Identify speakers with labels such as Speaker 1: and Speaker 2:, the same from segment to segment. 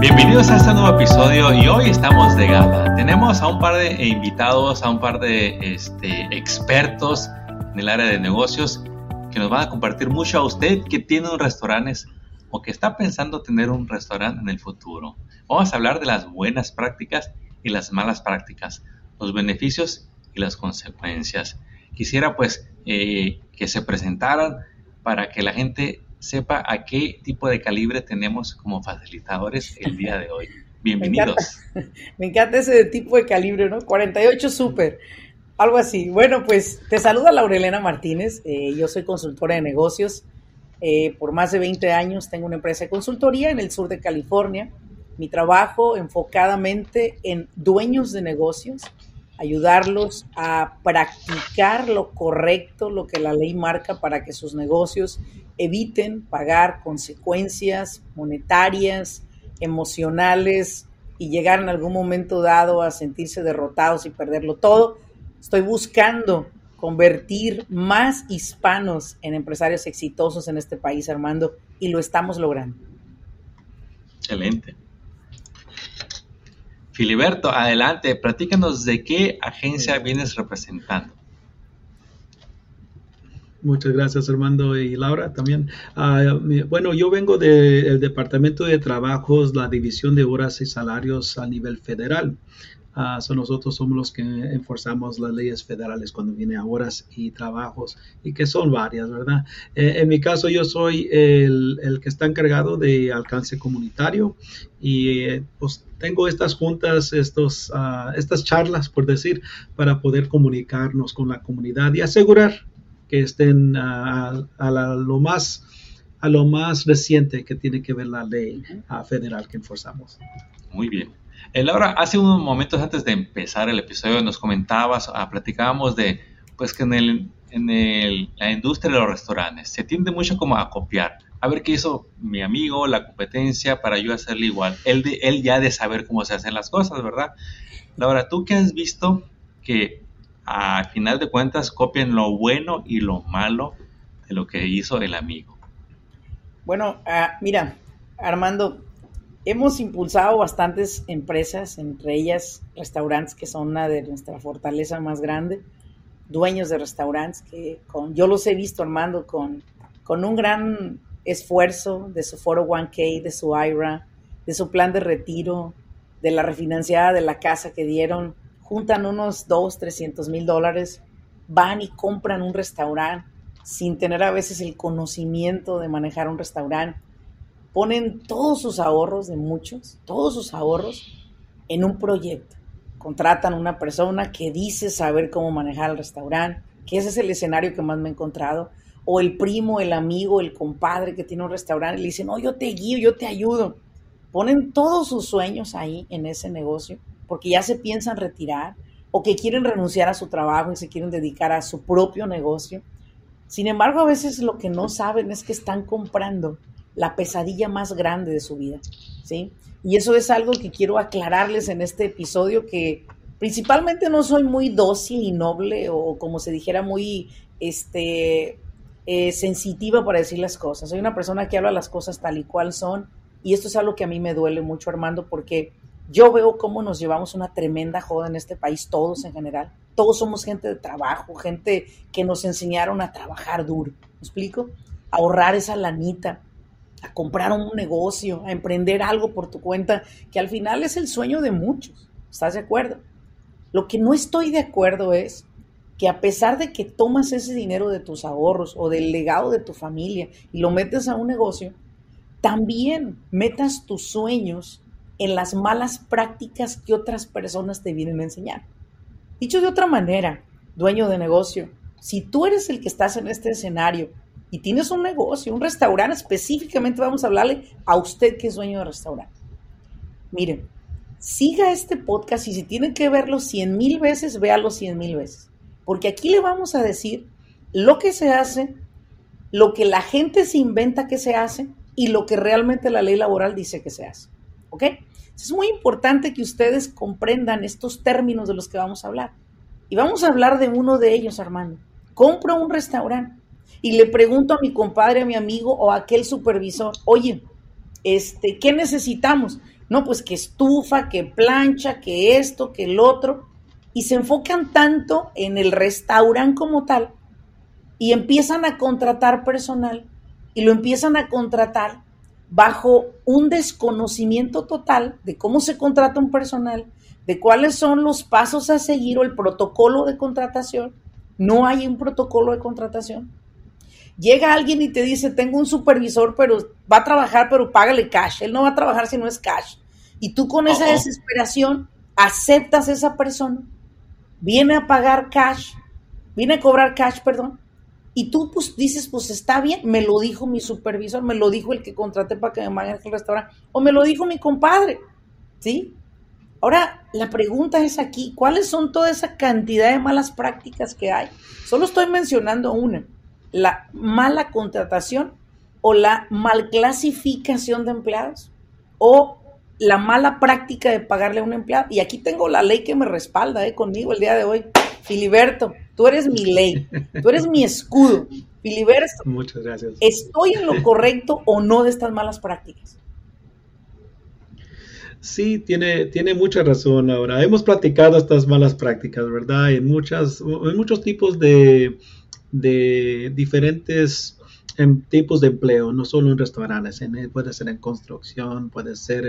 Speaker 1: Bienvenidos a este nuevo episodio y hoy estamos de gala. Tenemos a un par de invitados, a un par de este, expertos en el área de negocios que nos van a compartir mucho a usted que tiene un restaurante o que está pensando tener un restaurante en el futuro. Vamos a hablar de las buenas prácticas y las malas prácticas, los beneficios y las consecuencias. Quisiera pues eh, que se presentaran para que la gente sepa a qué tipo de calibre tenemos como facilitadores el día de hoy. Bienvenidos.
Speaker 2: Me encanta, ese tipo de calibre, ¿no? 48 Super, algo así. Bueno, pues te saluda Laurelena Martínez, eh, yo soy consultora de negocios. Eh, por más de 20 años tengo una empresa de consultoría en el sur de California. Mi trabajo enfocadamente en dueños de negocios, ayudarlos a practicar lo correcto, lo que la ley marca para que sus negocios eviten pagar consecuencias monetarias, emocionales y llegar en algún momento dado a sentirse derrotados y perderlo todo. Estoy buscando convertir más hispanos en empresarios exitosos en este país, Armando, y lo estamos logrando.
Speaker 1: Excelente. Filiberto, adelante, platícanos de qué agencia vienes representando.
Speaker 3: Muchas gracias, Armando y Laura también. Ah, bueno, yo vengo del Departamento de Trabajos, la División de Horas y Salarios a nivel federal. Uh, nosotros somos los que enforzamos las leyes federales cuando viene a horas y trabajos, y que son varias, ¿verdad? Eh, en mi caso, yo soy el, el, que está encargado de alcance comunitario y eh, pues tengo estas juntas, estos, uh, estas charlas, por decir, para poder comunicarnos con la comunidad y asegurar que estén a, a lo más a lo más reciente que tiene que ver la ley federal que enforzamos.
Speaker 1: Muy bien. Eh, Laura, hace unos momentos antes de empezar el episodio nos comentabas, ah, platicábamos de pues que en, el, en el, la industria de los restaurantes se tiende mucho como a copiar. A ver qué hizo mi amigo, la competencia, para yo hacerle igual. Él, de, él ya de saber cómo se hacen las cosas, ¿verdad? Laura, ¿tú qué has visto que a final de cuentas copian lo bueno y lo malo de lo que hizo el amigo?
Speaker 2: Bueno, uh, mira, Armando, hemos impulsado bastantes empresas, entre ellas restaurantes que son una de nuestra fortaleza más grande, dueños de restaurantes que con, yo los he visto armando con, con un gran esfuerzo de su 401k, de su IRA, de su plan de retiro, de la refinanciada de la casa que dieron, juntan unos 2, 300 mil dólares, van y compran un restaurante sin tener a veces el conocimiento de manejar un restaurante ponen todos sus ahorros de muchos, todos sus ahorros en un proyecto. Contratan una persona que dice saber cómo manejar el restaurante, que ese es el escenario que más me he encontrado. O el primo, el amigo, el compadre que tiene un restaurante y le dicen, no, yo te guío, yo te ayudo. Ponen todos sus sueños ahí en ese negocio porque ya se piensan retirar o que quieren renunciar a su trabajo y se quieren dedicar a su propio negocio. Sin embargo, a veces lo que no saben es que están comprando la pesadilla más grande de su vida, ¿sí? Y eso es algo que quiero aclararles en este episodio que principalmente no soy muy dócil y noble o como se dijera muy este eh, sensitiva para decir las cosas. Soy una persona que habla las cosas tal y cual son y esto es algo que a mí me duele mucho, Armando, porque yo veo cómo nos llevamos una tremenda joda en este país, todos en general. Todos somos gente de trabajo, gente que nos enseñaron a trabajar duro. ¿Me explico? ahorrar esa lanita, a comprar un negocio, a emprender algo por tu cuenta, que al final es el sueño de muchos. ¿Estás de acuerdo? Lo que no estoy de acuerdo es que a pesar de que tomas ese dinero de tus ahorros o del legado de tu familia y lo metes a un negocio, también metas tus sueños en las malas prácticas que otras personas te vienen a enseñar. Dicho de otra manera, dueño de negocio, si tú eres el que estás en este escenario y tienes un negocio, un restaurante, específicamente vamos a hablarle a usted que es dueño de restaurante. Miren, siga este podcast y si tiene que verlo cien mil veces, véalo cien mil veces. Porque aquí le vamos a decir lo que se hace, lo que la gente se inventa que se hace y lo que realmente la ley laboral dice que se hace. ¿Ok? Es muy importante que ustedes comprendan estos términos de los que vamos a hablar. Y vamos a hablar de uno de ellos, Armando. Compro un restaurante y le pregunto a mi compadre, a mi amigo o a aquel supervisor, oye, este, ¿qué necesitamos? No, pues que estufa, que plancha, que esto, que el otro. Y se enfocan tanto en el restaurante como tal y empiezan a contratar personal y lo empiezan a contratar bajo un desconocimiento total de cómo se contrata un personal, de cuáles son los pasos a seguir o el protocolo de contratación. No hay un protocolo de contratación. Llega alguien y te dice, tengo un supervisor, pero va a trabajar, pero págale cash. Él no va a trabajar si no es cash. Y tú con esa desesperación aceptas a esa persona, viene a pagar cash, viene a cobrar cash, perdón, y tú pues dices, pues está bien, me lo dijo mi supervisor, me lo dijo el que contraté para que me maneje el restaurante, o me lo dijo mi compadre, ¿sí? Ahora, la pregunta es aquí, ¿cuáles son toda esa cantidad de malas prácticas que hay? Solo estoy mencionando una, la mala contratación o la malclasificación de empleados o la mala práctica de pagarle a un empleado. Y aquí tengo la ley que me respalda ¿eh? conmigo el día de hoy. Filiberto, tú eres mi ley, tú eres mi escudo. Filiberto,
Speaker 3: muchas gracias.
Speaker 2: ¿Estoy en lo correcto o no de estas malas prácticas?
Speaker 3: Sí, tiene, tiene mucha razón ahora. Hemos platicado estas malas prácticas, ¿verdad? En, muchas, en muchos tipos de, de diferentes en tipos de empleo, no solo en restaurantes, en, puede ser en construcción, puede ser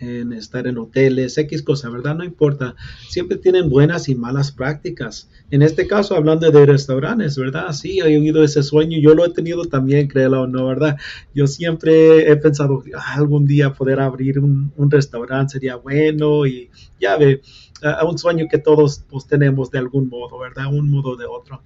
Speaker 3: en, estar en hoteles, X cosa, ¿verdad? No importa, siempre tienen buenas y malas prácticas. En este caso, hablando de restaurantes, ¿verdad? Sí, he oído ese sueño, yo lo he tenido también, créelo o no, ¿verdad? Yo siempre he pensado, ah, algún día poder abrir un, restaurante sería bueno y ya ve, uh, un sueño que todos pues, tenemos de algún modo, ¿verdad? Un modo de otro.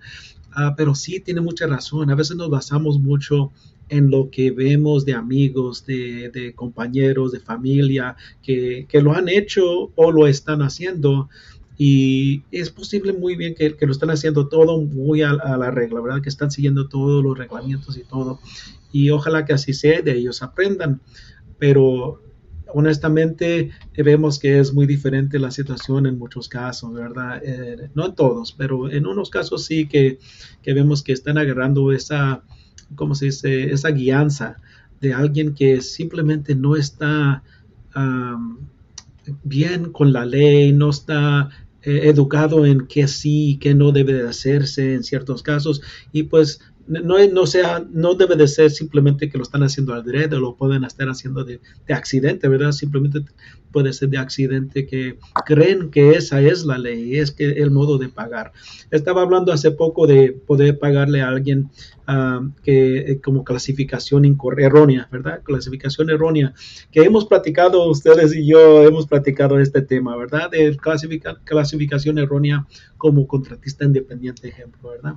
Speaker 3: Uh, pero sí tiene mucha razón. A veces nos basamos mucho en lo que vemos de amigos, de, compañeros, de familia, que, que, lo han hecho o lo están haciendo. Y es posible muy bien que, que lo están haciendo todo muy a, a, la regla, ¿verdad? Que están siguiendo todos los reglamentos y todo. Y ojalá que así sea, de ellos aprendan. Pero honestamente vemos que es muy diferente la situación en muchos casos, ¿verdad? Eh, no en todos, pero en unos casos sí que, que, vemos que están agarrando esa, ¿cómo se dice? Esa guianza de alguien que simplemente no está bien con la ley, no está eh, educado en qué sí qué no debe de hacerse en ciertos casos y pues no, no, sea, no debe de ser simplemente que lo están haciendo al derecho, lo pueden estar haciendo de, de, accidente, ¿verdad? Simplemente puede ser de accidente que creen que esa es la ley, es que el modo de pagar. Estaba hablando hace poco de poder pagarle a alguien uh, que eh, como clasificación errónea, ¿verdad? Clasificación errónea, que hemos platicado, ustedes y yo hemos platicado este tema, ¿verdad? De clasifica, clasificación errónea como contratista independiente, ejemplo, ¿verdad?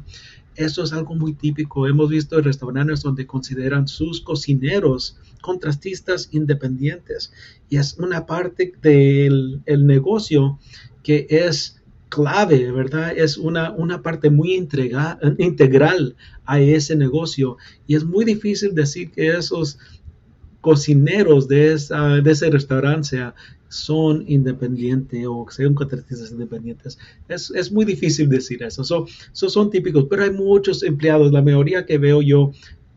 Speaker 3: Eso es algo muy típico. Hemos visto restaurantes donde consideran sus cocineros contrastistas independientes. Y es una parte del el negocio que es clave, ¿verdad? Es una, una parte muy integra, integral a ese negocio. Y es muy difícil decir que esos cocineros de, esa, de ese restaurante son independientes o sean contratistas independientes. Es, es, muy difícil decir eso. Son típicos, pero hay muchos empleados, la mayoría que veo yo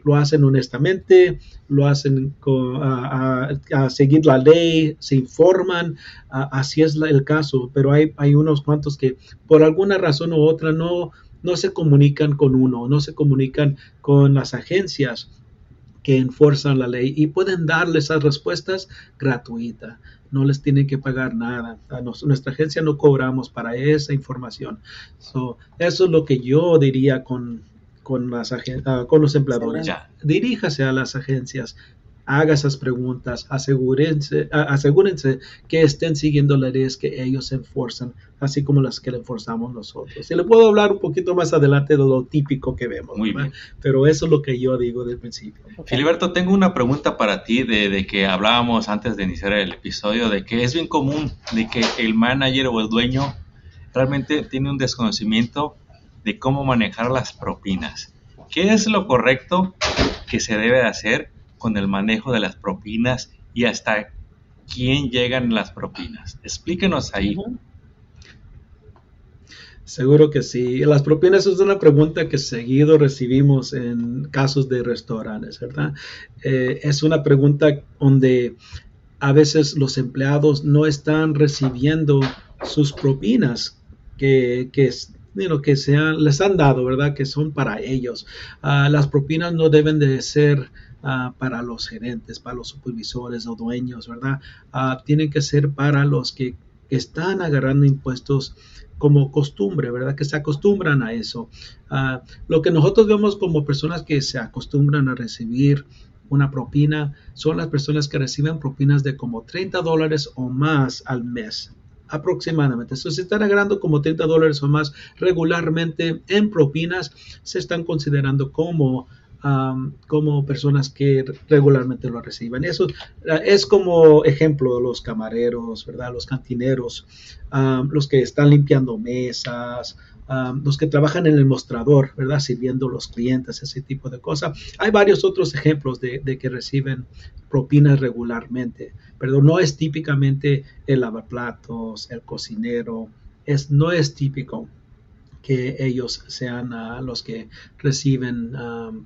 Speaker 3: lo hacen honestamente, lo hacen a, seguir la ley, se informan, así es el caso, pero hay, unos cuantos que por alguna razón u otra no, no se comunican con uno, no se comunican con las agencias que enforzan la ley y pueden darle esas respuestas gratuitas. No les tienen que pagar nada. Nuestra agencia no cobramos para esa información. So, eso es lo que yo diría con, con, las uh, con los empleadores. Diríjase a las agencias. haga esas preguntas, asegúrense, asegúrense que estén siguiendo las leyes que ellos enforzan, así como las que le enforzamos nosotros. Y le puedo hablar un poquito más adelante de lo típico que vemos, Muy bien. pero eso es lo que yo digo del principio.
Speaker 1: Filiberto, tengo una pregunta para ti de, de, que hablábamos antes de iniciar el episodio, de que es bien común de que el manager o el dueño realmente tiene un desconocimiento de cómo manejar las propinas. ¿Qué es lo correcto que se debe hacer con el manejo de las propinas y hasta quién llegan las propinas? Explíquenos ahí.
Speaker 3: Seguro que sí. Las propinas es una pregunta que seguido recibimos en casos de restaurantes, ¿verdad? Eh, es una pregunta donde a veces los empleados no están recibiendo sus propinas que, que, que sean, les han dado, ¿verdad? Que son para ellos. Ah, las propinas no deben de ser ah, para los gerentes, para los supervisores o dueños, ¿verdad? Ah, tienen que ser para los que están agarrando impuestos como costumbre, ¿verdad? Que se acostumbran a eso. lo que nosotros vemos como personas que se acostumbran a recibir una propina son las personas que reciben propinas de como 30 dólares o más al mes aproximadamente. si están agarrando como 30 dólares o más regularmente en propinas, se están considerando como, como personas que regularmente lo reciben. Eso es como ejemplo los camareros, ¿verdad? Los cantineros, los que están limpiando mesas, los que trabajan en el mostrador, ¿verdad? Sirviendo los clientes, ese tipo de cosas. Hay varios otros ejemplos de, que reciben propinas regularmente, pero no es típicamente el lavaplatos, el cocinero, es, no es típico que ellos sean ah, los que reciben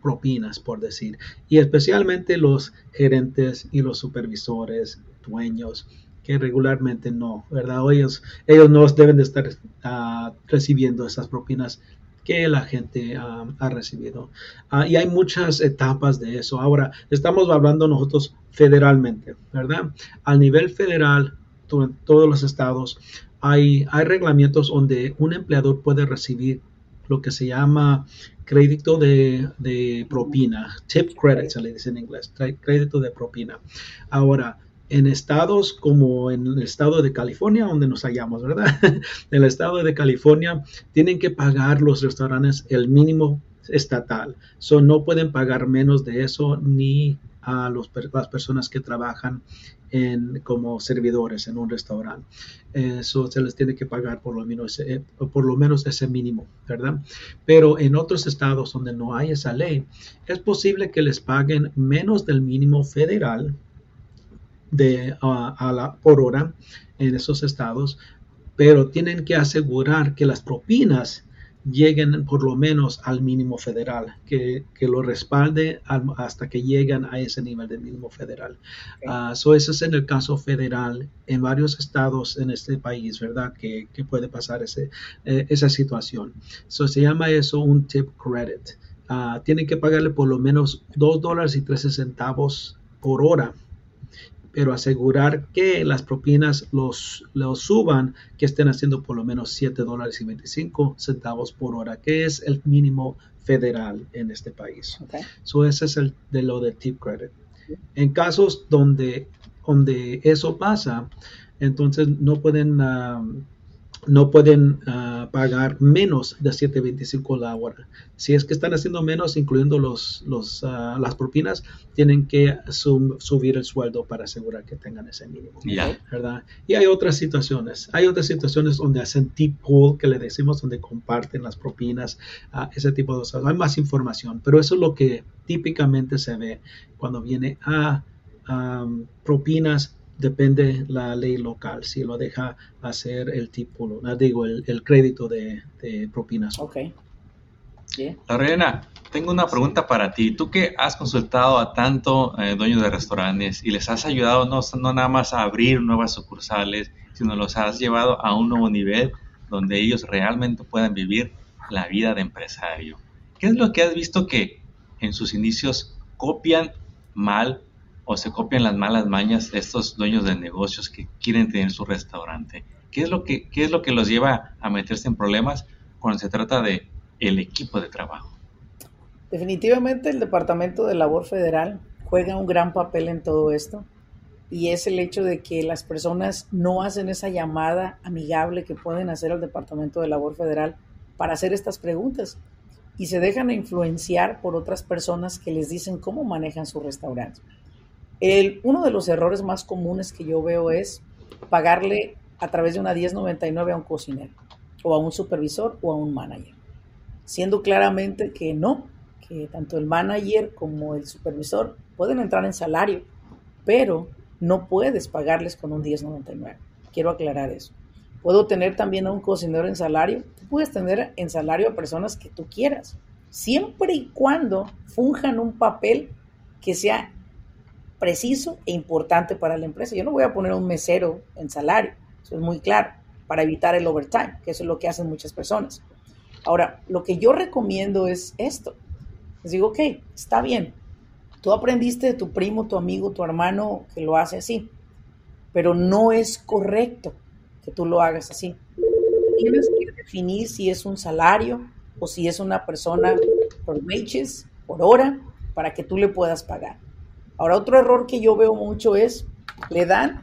Speaker 3: propinas, por decir. Y especialmente los gerentes y los supervisores, dueños, que regularmente no, ¿verdad? Ellos, ellos no deben de estar ah, recibiendo esas propinas que la gente ah, ha recibido. Ah, y hay muchas etapas de eso. Ahora, estamos hablando nosotros federalmente, ¿verdad? Al nivel federal, en todos los estados, hay, hay reglamentos donde un empleador puede recibir lo que se llama crédito de, de propina, tip credit, se le dice en inglés, crédito de propina. Ahora, en estados como en el estado de California, donde nos hallamos, ¿verdad? en el estado de California tienen que pagar los restaurantes el mínimo estatal. So, no pueden pagar menos de eso ni a las personas que trabajan como servidores en un restaurante. Eso se les tiene que pagar eh, por lo menos ese mínimo, ¿verdad? Pero en otros estados donde no hay esa ley, es posible que les paguen menos del mínimo federal, de, a la, por hora en esos estados, pero tienen que asegurar que las propinas lleguen por lo menos al mínimo federal, que, que lo respalde hasta que lleguen a ese nivel de mínimo federal. Ah, eso es en el caso federal en varios estados en este país, ¿verdad? Que, que puede pasar ese, eh, esa situación. So, se llama eso un tip credit. Uh, tienen que pagarle por lo menos 2 dólares y 13 centavos por hora pero asegurar que las propinas los, los suban, que estén haciendo por lo menos 7 dólares y 25 centavos por hora, que es el mínimo federal en este país. Okay. ese es el de lo de tip credit. En casos donde, donde eso pasa, entonces no pueden um, no pueden ah, pagar menos de 7.25 la hora. Si es que están haciendo menos, incluyendo los, los ah, las propinas, tienen que subir el sueldo para asegurar que tengan ese mínimo. ¿verdad? Y hay otras situaciones. Hay otras situaciones donde hacen tip pool, que le decimos, donde comparten las propinas, uh, ese tipo de cosas. Hay más información, pero eso es lo que típicamente se ve cuando viene a propinas depende la ley local, si lo deja hacer el tipo, digo, el, crédito de, propinas.
Speaker 2: Ok.
Speaker 1: Lorena, tengo una pregunta para ti. Tú que has consultado a tanto eh, dueños de restaurantes y les has ayudado no, no nada más a abrir nuevas sucursales, sino los has llevado a un nuevo nivel donde ellos realmente puedan vivir la vida de empresario. ¿Qué es lo que has visto que en sus inicios copian mal o se copian las malas mañas de estos dueños de negocios que quieren tener su restaurante. ¿Qué es lo que, qué es lo que los lleva a meterse en problemas cuando se trata de el equipo de trabajo?
Speaker 2: Definitivamente el Departamento de Labor Federal juega un gran papel en todo esto y es el hecho de que las personas no hacen esa llamada amigable que pueden hacer al Departamento de Labor Federal para hacer estas preguntas y se dejan influenciar por otras personas que les dicen cómo manejan su restaurante. Uno de los errores más comunes que yo veo es pagarle a través de una 1099 a un cocinero o a un supervisor o a un manager, siendo claramente que no, que tanto el manager como el supervisor pueden entrar en salario, pero no puedes pagarles con un 1099. Quiero aclarar eso. Puedo tener también a un cocinero en salario. Tú puedes tener en salario a personas que tú quieras, siempre y cuando funjan un papel que sea preciso e importante para la empresa. Yo no voy a poner un mesero en salario, eso es muy claro, para evitar el overtime, que eso es lo que hacen muchas personas. Ahora, lo que yo recomiendo es esto. Les digo, ok, está bien, Tú aprendiste de tu primo, tu amigo, tu hermano que lo hace así, pero no es correcto que tú lo hagas así. Tienes que definir si es un salario o si es una persona por wages, por hora, para que tú le puedas pagar. Ahora, otro error que yo veo mucho es, le dan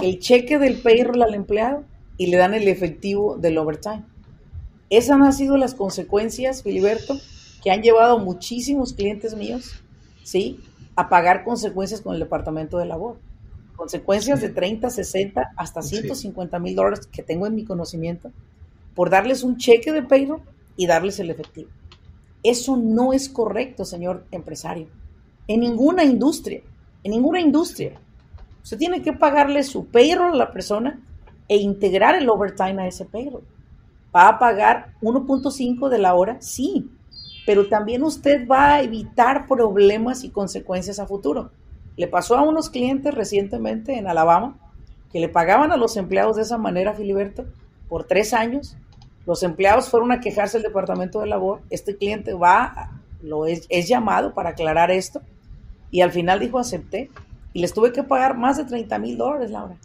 Speaker 2: el cheque del payroll al empleado y le dan el efectivo del overtime. Esas han sido las consecuencias, Filiberto, que han llevado a muchísimos clientes míos ¿sí? A pagar consecuencias con el Departamento de Labor. Consecuencias de 30, 60, hasta 150 mil dólares que tengo en mi conocimiento por darles un cheque de payroll y darles el efectivo. Eso no es correcto, señor empresario. En ninguna industria, en ninguna industria. Usted tiene que pagarle su payroll a la persona e integrar el overtime a ese payroll. ¿Va a pagar 1.5 de la hora? Sí, pero también usted va a evitar problemas y consecuencias a futuro. Le pasó a unos clientes recientemente en Alabama que le pagaban a los empleados de esa manera, Filiberto, por tres años. Los empleados fueron a quejarse al Departamento de Labor. Este cliente va, lo es, es llamado para aclarar esto y al final dijo acepté y les tuve que pagar más de 30 mil dólares, Laura.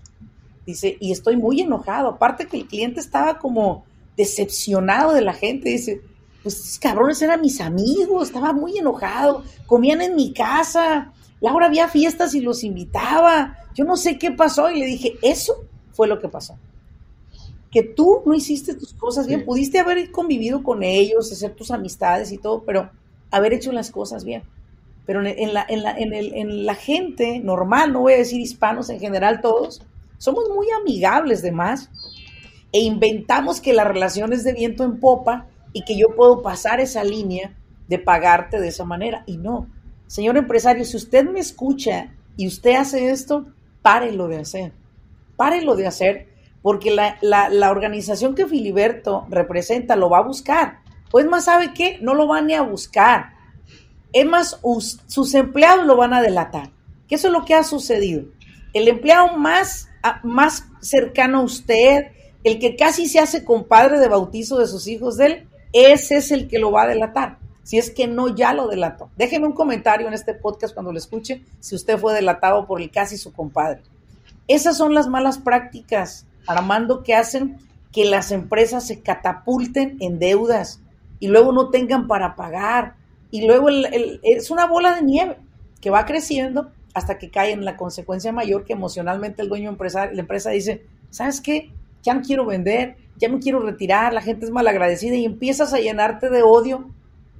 Speaker 2: Dice, y estoy muy enojado. Aparte que el cliente estaba como decepcionado de la gente. Dice, pues cabrones eran mis amigos, estaba muy enojado, comían en mi casa, Laura había fiestas y los invitaba, yo no sé qué pasó y le dije, eso fue lo que pasó. Que tú no hiciste tus cosas bien, pudiste haber convivido con ellos, hacer tus amistades y todo, pero haber hecho las cosas bien. Pero en la, en la, en el, en la gente normal, no voy a decir hispanos en general todos, somos muy amigables de más e inventamos que la relación es de viento en popa y que yo puedo pasar esa línea de pagarte de esa manera. Y no, señor empresario, si usted me escucha y usted hace esto, párelo de hacer. Párelo de hacer, porque la, la, organización que Filiberto representa lo va a buscar. Pues más, ¿sabe qué? No lo van ni a buscar. Es más, sus empleados lo van a delatar. Que eso es lo que ha sucedido. El empleado más, más cercano a usted, el que casi se hace compadre de bautizo de sus hijos de él, ese es el que lo va a delatar. Si es que no ya lo delató. Déjeme un comentario en este podcast cuando lo escuche si usted fue delatado por el casi su compadre. Esas son las malas prácticas, Armando, que hacen que las empresas se catapulten en deudas y luego no tengan para pagar. Y luego es una bola de nieve que va creciendo hasta que cae en la consecuencia mayor que emocionalmente el dueño empresario, la empresa dice, ¿sabes qué? Ya no quiero vender, ya me quiero retirar, la gente es malagradecida y empiezas a llenarte de odio,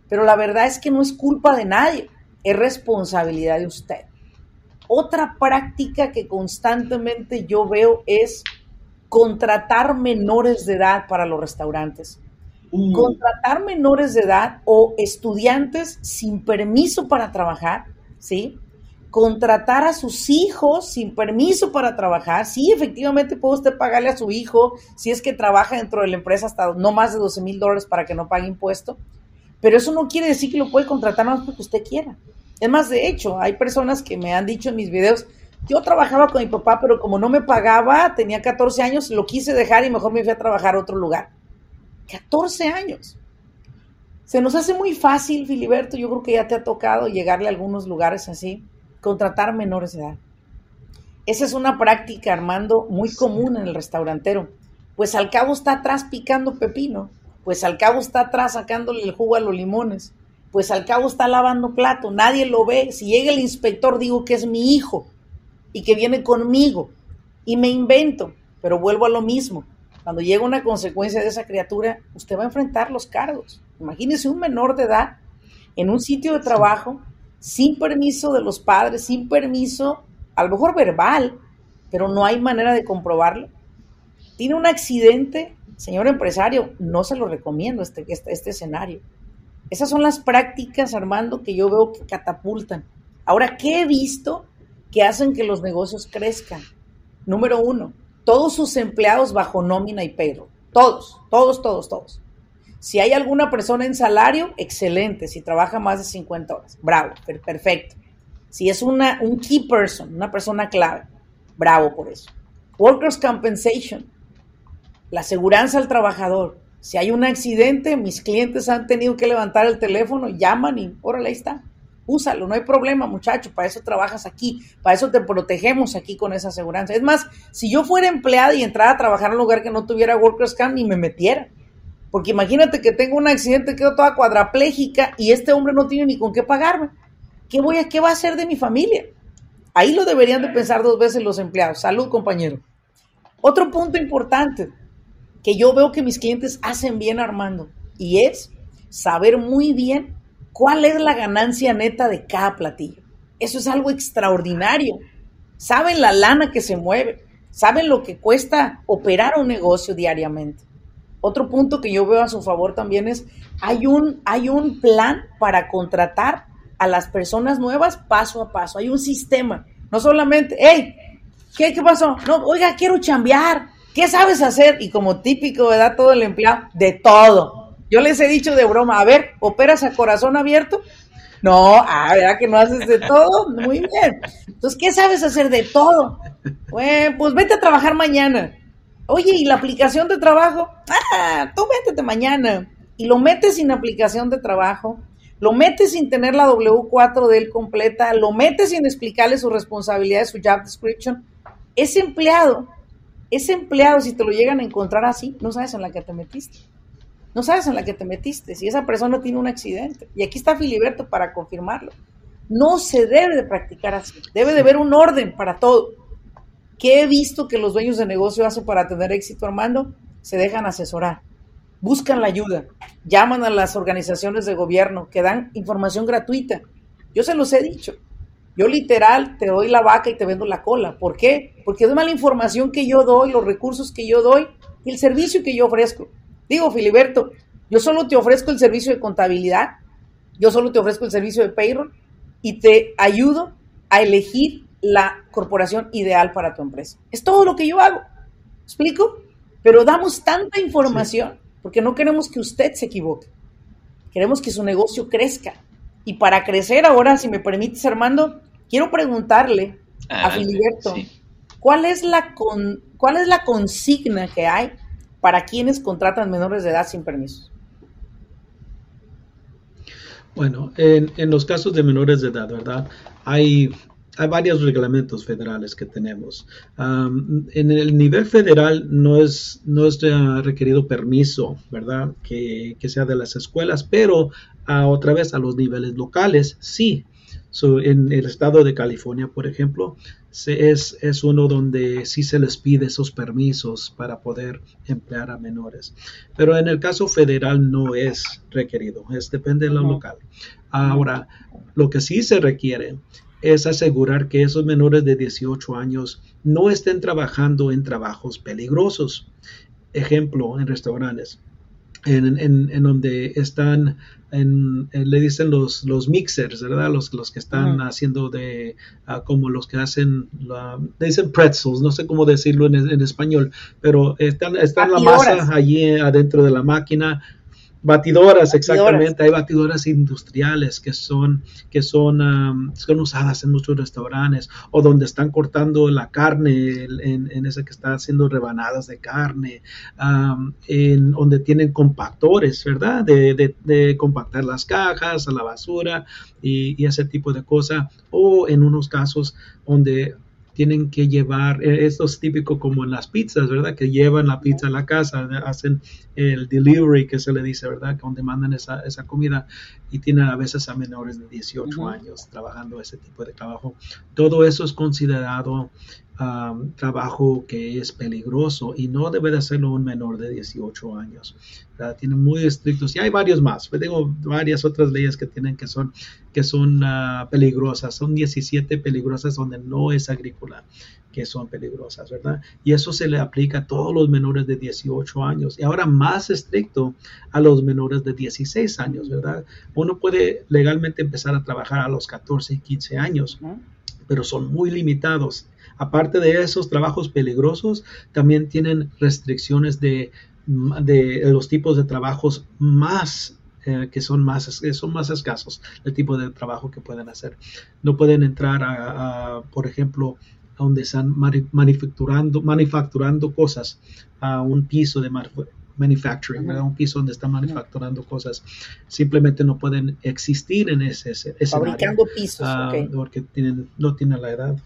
Speaker 2: pero la verdad es que no es culpa de nadie, es responsabilidad de usted. Otra práctica que constantemente yo veo es contratar menores de edad para los restaurantes. Uh. Contratar menores de edad o estudiantes sin permiso para trabajar, ¿sí? contratar a sus hijos sin permiso para trabajar. Sí, efectivamente puede usted pagarle a su hijo si es que trabaja dentro de la empresa hasta no más de 12 mil dólares para que no pague impuesto. Pero eso no quiere decir que lo puede contratar más porque usted quiera. Es más, de hecho, hay personas que me han dicho en mis videos, yo trabajaba con mi papá, pero como no me pagaba, tenía 14 años, lo quise dejar y mejor me fui a trabajar a otro lugar. 14 años. Se nos hace muy fácil, Filiberto, yo creo que ya te ha tocado llegarle a algunos lugares así contratar menores de edad. Esa es una práctica, Armando, muy común en el restaurantero. Pues al cabo está atrás picando pepino, pues al cabo está atrás sacándole el jugo a los limones. pues al cabo está lavando plato, nadie lo ve. Si llega el inspector, digo que es mi hijo y que viene conmigo y me invento, pero vuelvo a lo mismo. Cuando llega una consecuencia de esa criatura, usted va a enfrentar los cargos. Imagínese un menor de edad en un sitio de trabajo sin permiso de los padres, sin permiso, a lo mejor verbal, pero no hay manera de comprobarlo. Tiene un accidente, señor empresario, no se lo recomiendo este, este, este escenario. Esas son las prácticas, Armando, que yo veo que catapultan. Ahora, ¿qué he visto que hacen que los negocios crezcan? Número uno, todos sus empleados bajo nómina y payroll. Todos, todos, todos, todos. Si hay alguna persona en salario, excelente. Si trabaja más de 50 horas, bravo, perfecto. Si es una, un key person, una persona clave, bravo por eso. Workers' compensation, la aseguranza al trabajador. Si hay un accidente, mis clientes han tenido que levantar el teléfono, llaman y órale, ahí está. Úsalo, no hay problema, muchacho, para eso trabajas aquí, para eso te protegemos aquí con esa aseguranza. Es más, si yo fuera empleada y entrara a trabajar en un lugar que no tuviera Workers' Camp, ni me metiera. Porque imagínate que tengo un accidente, quedo toda cuadraplégica y este hombre no tiene ni con qué pagarme. ¿Qué, voy a, ¿Qué va a hacer de mi familia? Ahí lo deberían de pensar dos veces los empleados. Salud, compañero. Otro punto importante que yo veo que mis clientes hacen bien, Armando, y es saber muy bien cuál es la ganancia neta de cada platillo. Eso es algo extraordinario. Saben la lana que se mueve, saben lo que cuesta operar un negocio diariamente. Otro punto que yo veo a su favor también es, hay un, hay un plan para contratar a las personas nuevas paso a paso. Hay un sistema. No solamente, hey, ¿qué, pasó? No, oiga, quiero chambear. ¿Qué sabes hacer? Y como típico, ¿verdad? Todo el empleado, de todo. Yo les he dicho de broma, a ver, ¿operas a corazón abierto? No, ah, ¿verdad que no haces de todo? Muy bien. Entonces, ¿qué sabes hacer de todo? Bueno, pues vete a trabajar mañana. Oye, ¿y la aplicación de trabajo? Ah, tú métete mañana. Y lo metes sin aplicación de trabajo, lo metes sin tener la W4 de él completa, lo metes sin explicarle sus responsabilidades, su job description. Ese empleado, ese empleado, si te lo llegan a encontrar así, no sabes en la que te metiste. No sabes en la que te metiste. Si esa persona tiene un accidente. Y aquí está Filiberto para confirmarlo. No se debe de practicar así. Debe de haber un orden para todo. ¿Qué he visto que los dueños de negocio hacen para tener éxito, Armando? Se dejan asesorar, buscan la ayuda, llaman a las organizaciones de gobierno que dan información gratuita. Yo se los he dicho. Yo literal te doy la vaca y te vendo la cola. ¿Por qué? Porque es la información que yo doy, los recursos que yo doy y el servicio que yo ofrezco. Digo, Filiberto, yo solo te ofrezco el servicio de contabilidad, yo solo te ofrezco el servicio de payroll y te ayudo a elegir la corporación ideal para tu empresa. Es todo lo que yo hago. ¿Explico? Pero damos tanta información porque no queremos que usted se equivoque. Queremos que su negocio crezca. Y para crecer ahora, si me permites, Armando, quiero preguntarle a Filiberto, ¿cuál, es la ¿cuál es la consigna que hay para quienes contratan menores de edad sin permisos?
Speaker 3: Bueno, en, en, los casos de menores de edad, ¿verdad? Hay hay varios reglamentos federales que tenemos. en el nivel federal no es, no es requerido permiso, ¿verdad? Que, sea de las escuelas, pero a, otra vez a los niveles locales, sí. En el estado de California, por ejemplo, es, es, uno donde sí se les pide esos permisos para poder emplear a menores. Pero en el caso federal no es requerido, es depende de lo local. Ahora, lo que sí se requiere es asegurar que esos menores de 18 años no estén trabajando en trabajos peligrosos. Ejemplo, en restaurantes, en, donde están, le dicen los, los mixers, ¿verdad? Los, los que están haciendo de, ah, como los que hacen, le dicen pretzels, no sé cómo decirlo en, español, pero están, están la masa allí adentro de la máquina Batidoras, exactamente. Hay batidoras industriales que son, que son, son usadas en muchos restaurantes o donde están cortando la carne, en, en ese que está haciendo rebanadas de carne, en donde tienen compactores, ¿verdad? De, de, compactar las cajas a la basura y, y ese tipo de cosas. O en unos casos donde tienen que llevar, eh, esto es típico como en las pizzas, ¿verdad? Que llevan la pizza a la casa, hacen el delivery que se le dice, ¿verdad? Donde mandan esa, esa comida y tienen a veces a menores de 18 años trabajando ese tipo de trabajo. Todo eso es considerado trabajo que es peligroso y no debe de hacerlo un menor de 18 años. Tienen muy estrictos y hay varios más. Tengo varias otras leyes que tienen que son, que son ah, peligrosas. Son 17 peligrosas donde no es agrícola que son peligrosas, ¿verdad? Y eso se le aplica a todos los menores de 18 años y ahora más estricto a los menores de 16 años, ¿verdad? Uno puede legalmente empezar a trabajar a los 14 y 15 años, pero son muy limitados Aparte de esos trabajos peligrosos, también tienen restricciones de, los tipos de trabajos más eh, que son más, son más escasos, el tipo de trabajo que pueden hacer. No pueden entrar a, por ejemplo, a donde están manufacturando, manufacturando cosas, a un piso de manufacturing, un piso donde están manufacturando cosas. Simplemente no pueden existir en ese, ese
Speaker 2: Fabricando pisos,
Speaker 3: ah, porque tienen, no tienen la edad.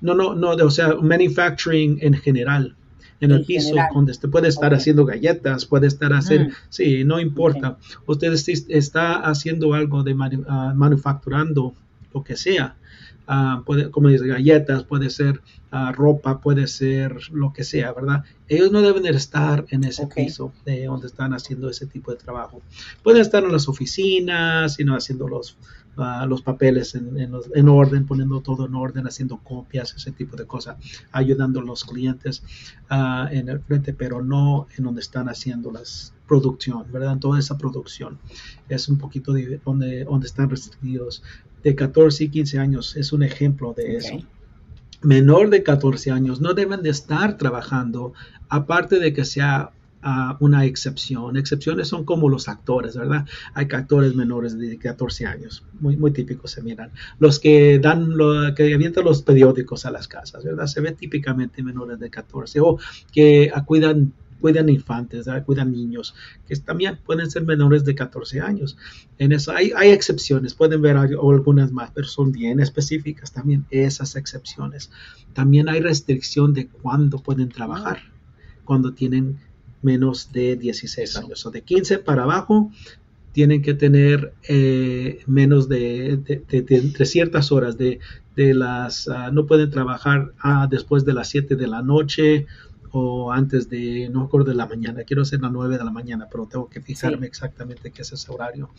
Speaker 3: No, no, no, o sea, manufacturing en general. En, el piso, donde usted puede estar haciendo galletas, puede estar haciendo, sí, no importa. Usted está haciendo algo de ah, manufacturando, lo que sea. Ah, puede, como dice, galletas, puede ser ropa, puede ser lo que sea, ¿verdad? Ellos no deben estar en ese piso de donde están haciendo ese tipo de trabajo. Pueden estar en las oficinas, sino haciendo los, ah, los papeles en, orden, poniendo todo en orden, haciendo copias, ese tipo de cosas, ayudando a los clientes uh, en el frente, pero no en donde están haciendo las producción, ¿verdad? En toda esa producción es un poquito de donde, donde están restringidos. De 14 y 15 años es un ejemplo de eso menor de 14 años no deben de estar trabajando, aparte de que sea ah, una excepción. Excepciones son como los actores, ¿verdad? Hay actores menores de 14 años, muy, muy típicos se miran. Los que dan, lo, que avientan los periódicos a las casas, ¿verdad? Se ve típicamente menores de 14 o que cuidan cuidan infantes, cuidan niños, que también pueden ser menores de 14 años. En eso hay, hay excepciones, pueden ver algunas más, pero son bien específicas también esas excepciones. También hay restricción de cuándo pueden trabajar, cuando tienen menos de 16 años, o de 15 para abajo tienen que tener eh, menos de, entre ciertas horas de, las ah, no pueden trabajar ah, después de las 7 de la noche o antes de, no recuerdo de la mañana, quiero hacer las 9 de la mañana, pero tengo que fijarme exactamente qué es ese horario.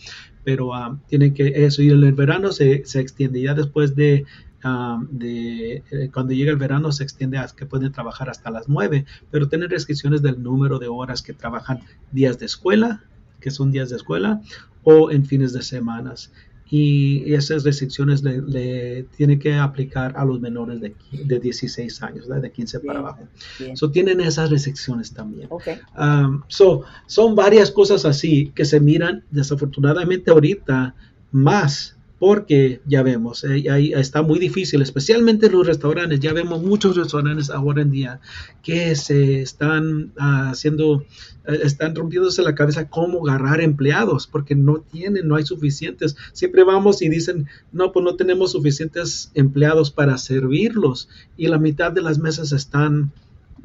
Speaker 3: Pero um, tienen que eso, y el verano se, se extiende, ya después de, um, de eh, cuando llega el verano se extiende a que pueden trabajar hasta las 9, pero tienen restricciones del número de horas que trabajan días de escuela, que son días de escuela, o en fines de semanas y esas restricciones le, le tiene que aplicar a los menores de, de 16 años, de 15 para abajo. So, tienen esas restricciones también. Um, so, son varias cosas así que se miran desafortunadamente ahorita más porque ya vemos, eh, está muy difícil, especialmente en los restaurantes, ya vemos muchos restaurantes ahora en día que se están ah, haciendo, eh, están rompiéndose la cabeza cómo agarrar empleados, porque no tienen, no hay suficientes. Siempre vamos y dicen, no, pues no tenemos suficientes empleados para servirlos y la mitad de las mesas están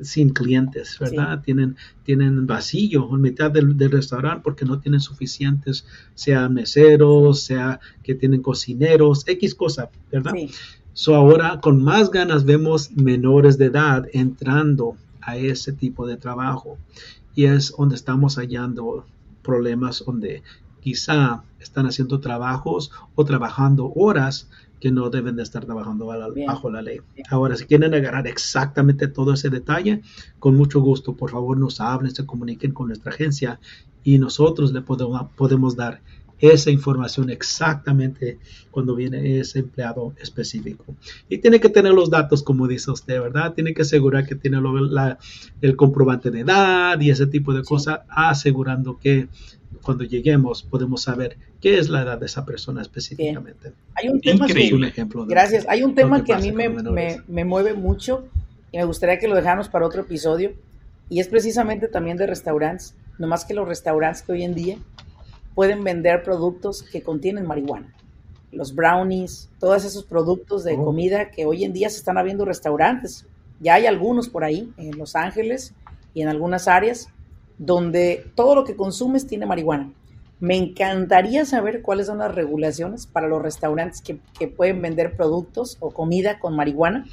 Speaker 3: sin clientes, ¿verdad? Tienen, tienen vacío en mitad del, restaurante porque no tienen suficientes, sea meseros, sea que tienen cocineros, X cosa, ¿verdad? Sí. So ahora con más ganas vemos menores de edad entrando a ese tipo de trabajo y es donde estamos hallando problemas donde quizá están haciendo trabajos o trabajando horas que no deben de estar trabajando bajo la ley. Ahora, si quieren agarrar exactamente todo ese detalle, con mucho gusto, por favor nos hablen, se comuniquen con nuestra agencia y nosotros le podemos, podemos dar esa información exactamente cuando viene ese empleado específico. Y tiene que tener los datos, como dice usted, ¿verdad? Tiene que asegurar que tiene el comprobante de edad y ese tipo de cosas, asegurando que cuando lleguemos podemos saber qué es la edad de esa persona específicamente.
Speaker 2: Hay un tema que, un ejemplo gracias. Hay un tema que, a mí me, me, mueve mucho y me gustaría que lo dejáramos para otro episodio y es precisamente también de restaurantes. No más que los restaurantes que hoy en día pueden vender productos que contienen marihuana. los brownies, todos esos productos de
Speaker 3: Oh.
Speaker 2: comida que hoy en día se están abriendo restaurantes. Ya hay algunos por ahí, en Los Ángeles y en algunas áreas, donde todo lo que consumes tiene marihuana. Me encantaría saber cuáles son las regulaciones para los restaurantes que, que pueden vender productos o comida con marihuana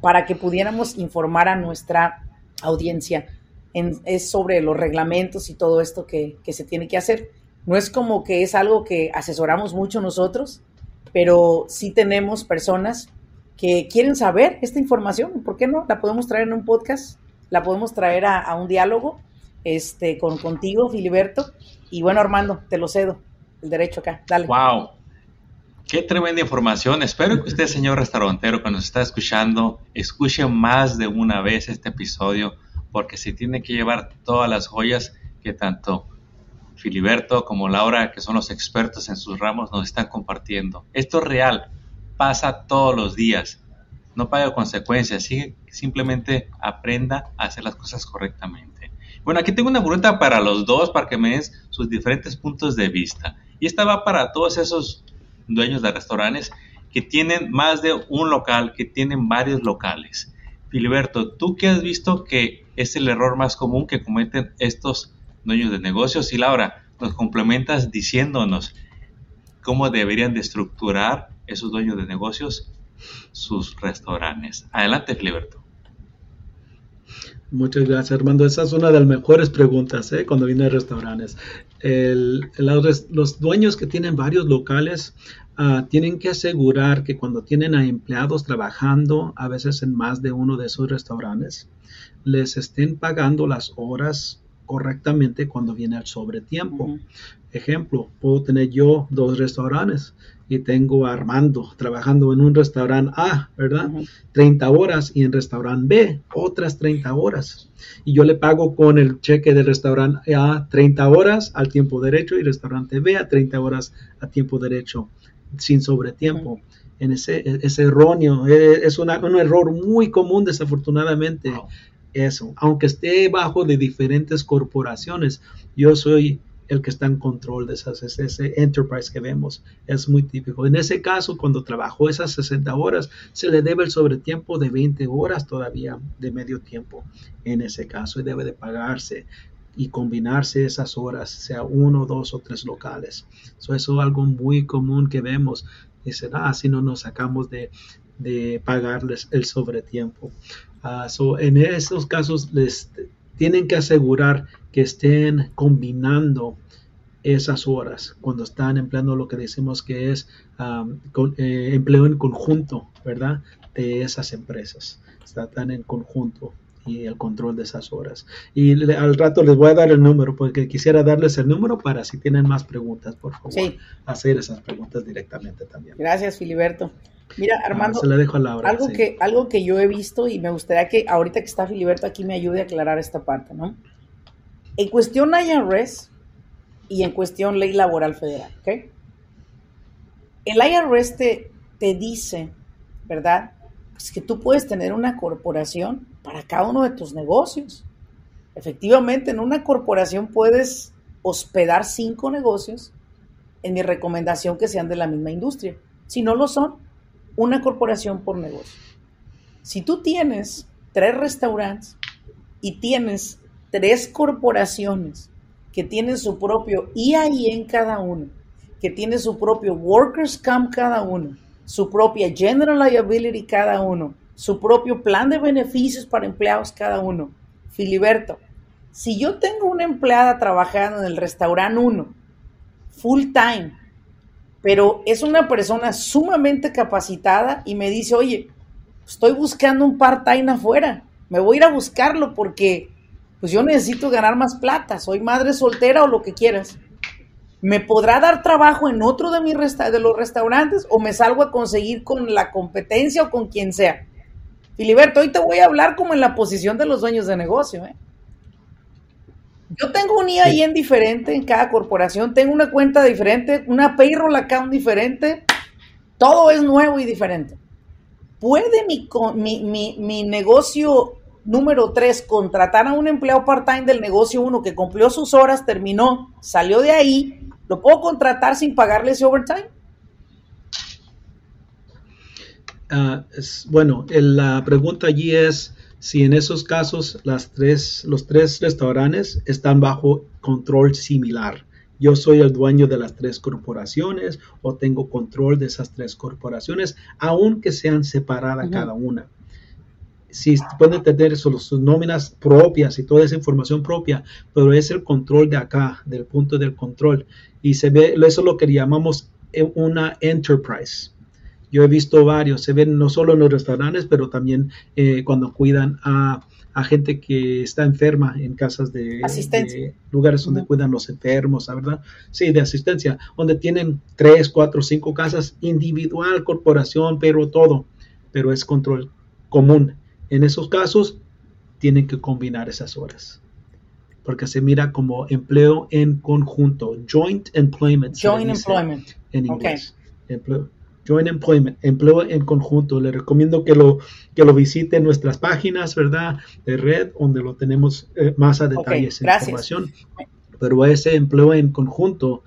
Speaker 2: para que pudiéramos informar a nuestra audiencia en- es sobre los reglamentos y todo esto que, que se tiene que hacer. No es como que es algo que asesoramos mucho nosotros, pero sí tenemos personas que quieren saber esta información. ¿Por qué no? La podemos traer en un podcast, la podemos traer a, un diálogo este, con, contigo, Filiberto. Y bueno, Armando, te lo cedo, el derecho acá. Dale.
Speaker 1: Wow. Qué tremenda información. Espero que usted, señor restaurantero, que nos está escuchando, escuche más de una vez este episodio, porque se tiene que llevar todas las joyas que tanto Filiberto como Laura, que son los expertos en sus ramos, nos están compartiendo. Esto es real, pasa todos los días. No pague consecuencias, simplemente aprenda a hacer las cosas correctamente. Bueno, aquí tengo una pregunta para los dos, para que me den sus diferentes puntos de vista. Y esta va para todos esos dueños de restaurantes que tienen más de un local, que tienen varios locales. Filiberto, ¿tú qué has visto que es el error más común que cometen estos dueños de negocios? Y Laura, nos complementas diciéndonos cómo deberían de estructurar esos dueños de negocios sus restaurantes. Adelante, Filiberto.
Speaker 3: Muchas gracias, Armando. Esa es una de las mejores preguntas ¿eh? cuando viene a restaurantes. Los, dueños que tienen varios locales ah, tienen que asegurar que cuando tienen a empleados trabajando, a veces en más de uno de esos restaurantes, les estén pagando las horas correctamente cuando viene el sobretiempo. Ejemplo, puedo tener yo dos restaurantes y tengo a Armando trabajando en un restaurante A, ¿verdad?
Speaker 2: Ujú.
Speaker 3: 30 horas y en restaurante B otras 30 horas. Y yo le pago con el cheque del restaurante A 30 horas al tiempo derecho y restaurante B a 30 horas a tiempo derecho sin sobretiempo. En ese, es erróneo, eh, es una- un error muy común desafortunadamente
Speaker 1: Wow.
Speaker 3: Eso. Aunque esté bajo de diferentes corporaciones, yo soy el que está en control de esas, ese, enterprise que vemos. Es muy típico. En ese caso, cuando trabajó esas 60 horas, se le debe el sobretiempo de 20 horas todavía de medio tiempo. En ese caso, y debe de pagarse y combinarse esas horas, sea uno, dos o tres locales. So, eso es algo muy común que vemos. Dicen, ah, así no nos sacamos de, de pagarles el sobretiempo. Ah, so, en esos casos les tienen que asegurar que estén combinando esas horas cuando están empleando lo que decimos que es um, empleo en conjunto, ¿verdad? De esas empresas. Están en conjunto y el control de esas horas. Y le- al rato les voy a dar el número porque quisiera darles el número para si tienen más preguntas, por favor,
Speaker 2: Sí.
Speaker 3: hacer esas preguntas directamente también.
Speaker 2: Gracias, Filiberto. Mira,
Speaker 3: Ah,
Speaker 2: Armando,
Speaker 3: se la dejo a Laura.
Speaker 2: algo,
Speaker 3: sí.
Speaker 2: que, algo que yo he visto y me gustaría que ahorita que está Filiberto aquí me ayude a aclarar esta parte, ¿no? En cuestión IRS y en cuestión ley laboral federal, ¿ok? El IRS te, te dice, ¿verdad? Pues que tú puedes tener una corporación para cada uno de tus negocios. Efectivamente, en una corporación puedes hospedar cinco negocios, en mi recomendación que sean de la misma industria. Si no lo son, una corporación por negocio. Si tú tienes tres restaurantes y tienes tres corporaciones que tienen su propio IAI en cada uno, que tienen su propio Workers' Comp cada uno, su propia General Liability cada uno, su propio plan de beneficios para empleados cada uno. Filiberto, si yo tengo una empleada trabajando en el restaurante 1, full time, pero es una persona sumamente capacitada y me dice, oye, estoy buscando un part-time afuera, me voy a ir a buscarlo porque pues yo necesito ganar más plata, soy madre soltera o lo que quieras. ¿Me podrá dar trabajo en otro de, mis de los restaurantes o me salgo a conseguir con la competencia o con quien sea? Filiberto, hoy te voy a hablar como en la posición de los dueños de negocio. ¿eh? Yo tengo un IAIN diferente en cada corporación, tengo una cuenta diferente, una payroll account diferente, todo es nuevo y diferente. ¿Puede mi, mi, mi, mi negocio número 3 contratar a un empleado part-time del negocio 1 que cumplió sus horas, terminó, salió de ahí? ¿Lo puedo contratar sin pagarle ese overtime?
Speaker 3: Ah, bueno, la pregunta allí es si en esos casos las tres, los tres restaurantes están bajo control similar. Yo soy el dueño de las tres corporaciones o tengo control de esas tres corporaciones, aunque sean separadas cada una. Si pueden tener sus nóminas propias y toda esa información propia, pero es el control de acá, del punto del control. Y se ve, eso es lo que llamamos eh, una enterprise. Yo he visto varios, se ven no solo en los restaurantes, pero también eh, cuando cuidan a, gente que está enferma en casas de, lugares donde cuidan los enfermos, ¿verdad? Sí, de asistencia, donde tienen tres, cuatro, cinco casas individual, corporación, pero todo, pero es control común. En esos casos, tienen que combinar esas horas porque se mira como empleo en conjunto, joint employment.
Speaker 2: Joint employment.
Speaker 3: En inglés. Empleo, Joint Employment, empleo en conjunto. Le recomiendo que lo, que lo visite en nuestras páginas, ¿verdad? De red, donde lo tenemos eh, más a detalle esa información. Pero ese empleo en conjunto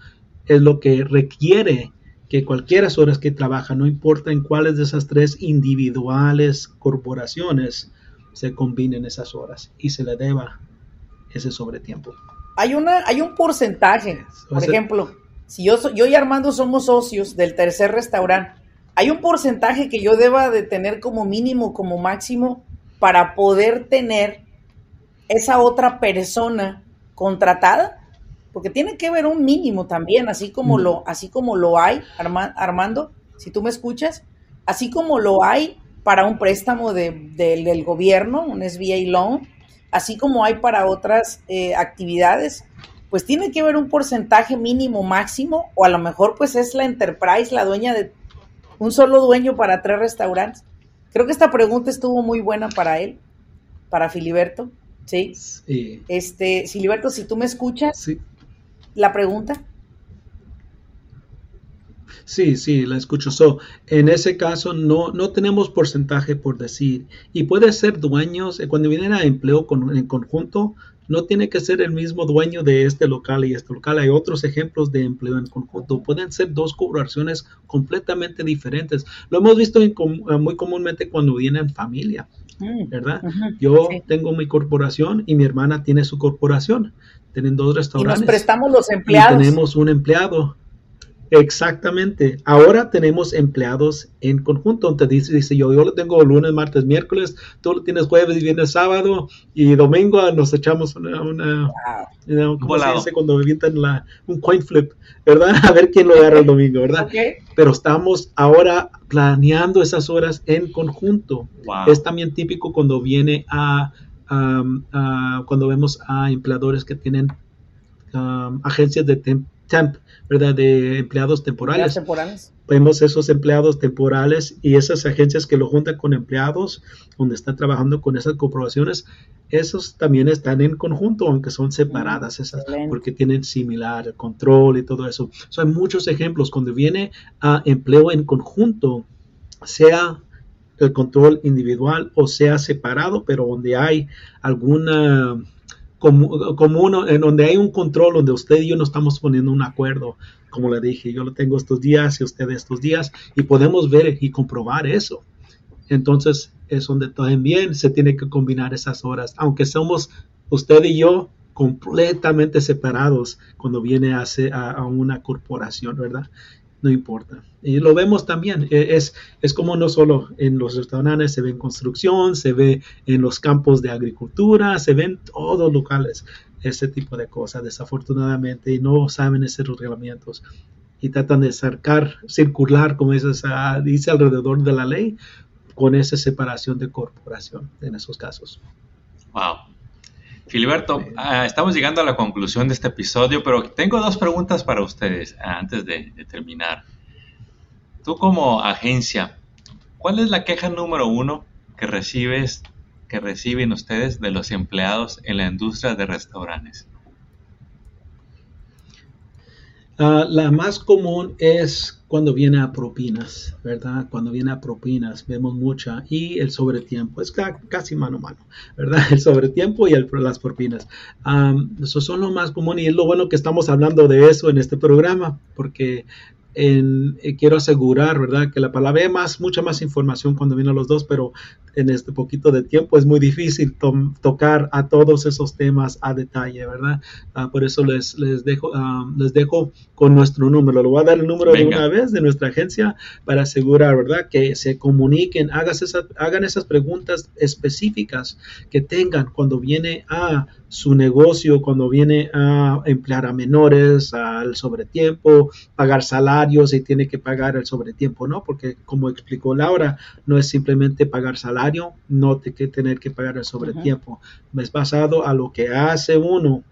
Speaker 3: es lo que requiere que cualquiera horas que trabaja, no importa en cuáles de esas tres individuales corporaciones, se combinen esas horas y se le deba ese sobretiempo.
Speaker 2: Hay, una, hay un porcentaje, por ejemplo, si yo, yo y Armando somos socios del tercer restaurante, hay un porcentaje que yo deba de tener como mínimo, como máximo, para poder tener esa otra persona contratada, porque tiene que haber un mínimo también, así como lo, así como lo hay, Armando, si tú me escuchas, así como lo hay para un préstamo del gobierno, un SBA loan, así como hay para otras eh, actividades, pues tiene que haber un porcentaje mínimo máximo, o a lo mejor pues es la enterprise, la dueña de un solo dueño para tres restaurantes. Creo que esta pregunta estuvo muy buena para él, para Filiberto, ¿sí? Este, Filiberto, si tú me escuchas, sí. la pregunta.
Speaker 3: Sí, sí, la escucho. So, en ese caso no, no tenemos porcentaje por decir. Y puede ser dueños, eh, cuando vienen a empleo con, en conjunto, no tiene que ser el mismo dueño de este local y este local. Hay otros ejemplos de empleo en conjunto. Pueden ser dos corporaciones completamente diferentes. Lo hemos visto eh, muy comúnmente cuando vienen familia, mm, ¿verdad? Yo tengo mi corporación y mi hermana tiene su corporación. Tienen dos restaurantes. Y
Speaker 2: nos prestamos los empleados.
Speaker 3: tenemos un empleado Exactamente. Ahora tenemos empleados en conjunto. Te dice, dice yo, yo lo tengo lunes, martes, miércoles, tú lo tienes jueves, viernes, sábado y domingo nos echamos una, una ¿cómo se dice cuando avientan la, un coin flip, ¿verdad? A ver quién lo agarra el domingo, ¿verdad? Pero estamos ahora planeando esas horas en conjunto. Es también típico cuando viene a, cuando vemos a empleadores que tienen agencias de temp ¿verdad? De empleados temporales.
Speaker 2: temporales.
Speaker 3: Vemos esos empleados temporales y esas agencias que lo juntan con empleados, donde están trabajando con esas corporaciones, esos también están en conjunto, aunque son separadas esas, porque tienen similar control y todo eso. hay muchos ejemplos cuando viene a empleo en conjunto, sea el control individual o sea separado, pero donde hay alguna como, uno, en donde hay un control, donde usted y yo no estamos poniendo un acuerdo, como le dije, yo lo tengo estos días y usted estos días, y podemos ver y comprobar eso. Entonces es donde también se tiene que combinar esas horas, aunque somos usted y yo completamente separados cuando viene a, a una corporación, ¿verdad? No importa. Y lo vemos también, e, es, es como no solo en los restaurantes, se ve en construcción, se ve en los campos de agricultura, se ven todos locales, ese tipo de cosas, desafortunadamente, y no saben esos reglamentos y tratan de acercar, circular, como dice, dice alrededor de la ley, con esa separación de corporación en esos casos.
Speaker 1: Wow. Filiberto, ah, estamos llegando a la conclusión de este episodio, pero tengo dos preguntas para ustedes ah, antes de, terminar. Tú como agencia, ¿cuál es la queja número uno que recibes, que reciben ustedes de los empleados en la industria de restaurantes?
Speaker 3: Ah, la más común es cuando viene a propinas, ¿verdad? Cuando viene a propinas vemos mucha y el sobretiempo, es casi mano a mano, ¿verdad? El sobretiempo y las propinas. Um, eso son lo más común y es lo bueno que estamos hablando de eso en este programa, porque en, eh, quiero asegurar, ¿verdad? Que la palabra, hay más, mucha más información cuando vienen los dos, pero en este poquito de tiempo es muy difícil tocar a todos esos temas a detalle, ¿verdad? Ah, por eso les, les, dejo, ah, les dejo con nuestro número. Le voy a dar el número de una vez de nuestra agencia para asegurar, ¿verdad? Que se comuniquen, hagan esas preguntas específicas que tengan cuando viene a su negocio, cuando viene a emplear a menores, al sobretiempo, pagar salarios y tiene que pagar el sobretiempo, ¿no? Porque como explicó Laura, no es simplemente pagar salario, no tiene que tener que pagar el sobretiempo. Es basado a lo que hace uno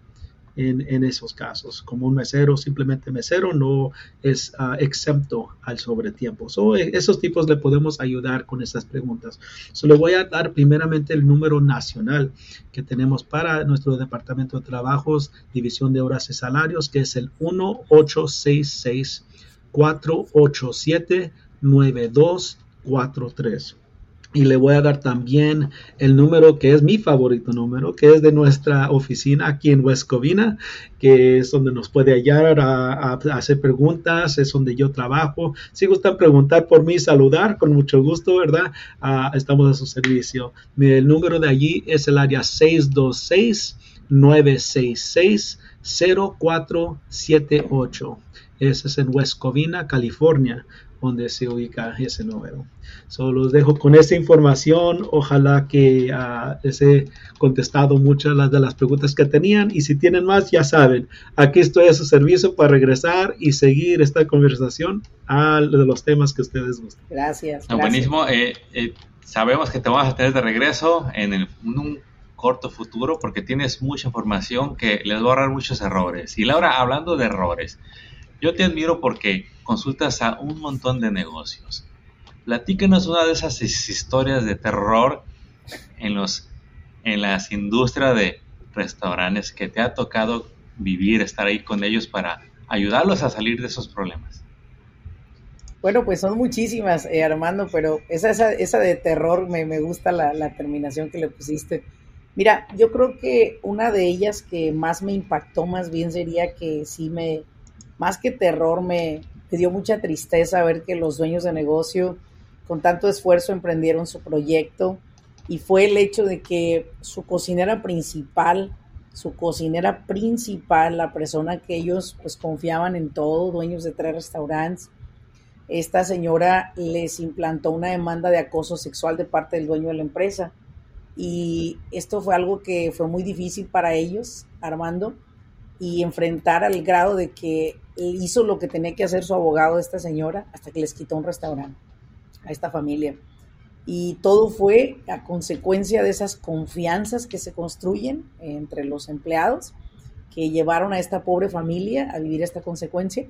Speaker 3: en, esos casos. Como un mesero, simplemente mesero, no es uh, exento al sobretiempo. So, e, esos tipos le podemos ayudar con esas preguntas. So, le voy a dar primeramente el número nacional que tenemos para nuestro Departamento de Trabajos, División de Horas y Salarios, que es el 1866 487 9243 y le voy a dar también el número que es mi favorito número, que es de nuestra oficina aquí en West Covina, que es donde nos puede hallar a, hacer preguntas, es donde yo trabajo. Si gustan preguntar por mí, saludar, con mucho gusto, ¿verdad? Ah, estamos a su servicio. El número de allí es el área 626 966 0478. Ese es en West Covina, California donde se ubica ese número. Solo los dejo con esa información. Ojalá que uh, les he contestado muchas de las preguntas que tenían. Y si tienen más, ya saben, aquí estoy a su servicio para regresar y seguir esta conversación a de los temas que ustedes gustan.
Speaker 2: Gracias.
Speaker 1: Buenísimo. Eh, eh, sabemos que te vamos a tener de regreso en, en un corto futuro porque tienes mucha información que les va a ahorrar muchos errores. Y Laura, hablando de errores, yo te admiro porque consultas a un montón de negocios. Platícanos una de esas historias de terror en, los, en las industrias de restaurantes que te ha tocado vivir, estar ahí con ellos para ayudarlos a salir de esos problemas.
Speaker 2: Bueno, pues son muchísimas, eh, Armando, pero esa, esa, esa, de terror me, me gusta la, la, terminación que le pusiste. Mira, yo creo que una de ellas que más me impactó más bien sería que sí me, más que terror, me, dio mucha tristeza ver que los dueños de negocio con tanto esfuerzo emprendieron su proyecto y fue el hecho de que su cocinera principal, su cocinera principal, la persona que ellos pues confiaban en todo, dueños de tres restaurantes, esta señora les implantó una demanda de acoso sexual de parte del dueño de la empresa. Y esto fue algo que fue muy difícil para ellos, Armando, y enfrentar al grado de que hizo lo que tenía que hacer su abogado esta señora hasta que les quitó un restaurante a esta familia. Y todo fue a consecuencia de esas confianzas que se construyen entre los empleados que llevaron a esta pobre familia a vivir esta consecuencia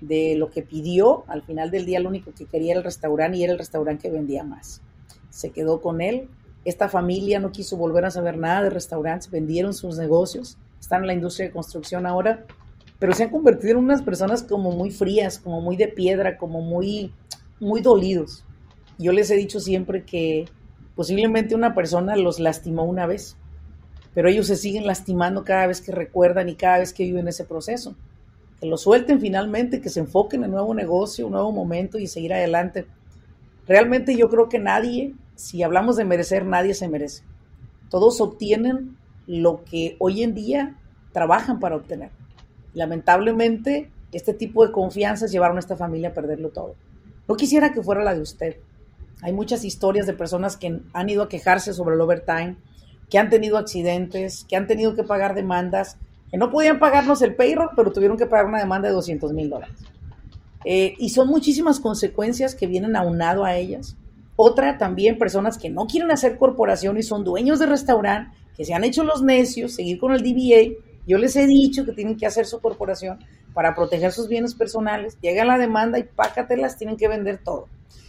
Speaker 2: de lo que pidió. Al final del día lo único que quería era el restaurante y era el restaurante que vendía más. Se quedó con él. Esta familia no quiso volver a saber nada de restaurantes, vendieron sus negocios, están en la industria de construcción ahora pero se han convertido en unas personas como muy frías, como muy de piedra, como muy, muy dolidos. Yo les he dicho siempre que posiblemente una persona los lastimó una vez, pero ellos se siguen lastimando cada vez que recuerdan y cada vez que viven ese proceso. Que lo suelten finalmente, que se enfoquen en un nuevo negocio, un nuevo momento y seguir adelante. Realmente yo creo que nadie, si hablamos de merecer, nadie se merece. Todos obtienen lo que hoy en día trabajan para obtener. Lamentablemente, este tipo de confianzas llevaron a esta familia a perderlo todo. No quisiera que fuera la de usted. Hay muchas historias de personas que han ido a quejarse sobre el overtime, que han tenido accidentes, que han tenido que pagar demandas, que no podían pagarnos el payroll, pero tuvieron que pagar una demanda de 200 mil dólares. Eh, y son muchísimas consecuencias que vienen aunado a ellas. Otra también, personas que no quieren hacer corporación y son dueños de restaurante, que se han hecho los necios, seguir con el DBA yo les he dicho que tienen que hacer su corporación para proteger sus bienes personales. Llega la demanda y pácatelas, tienen que vender todo.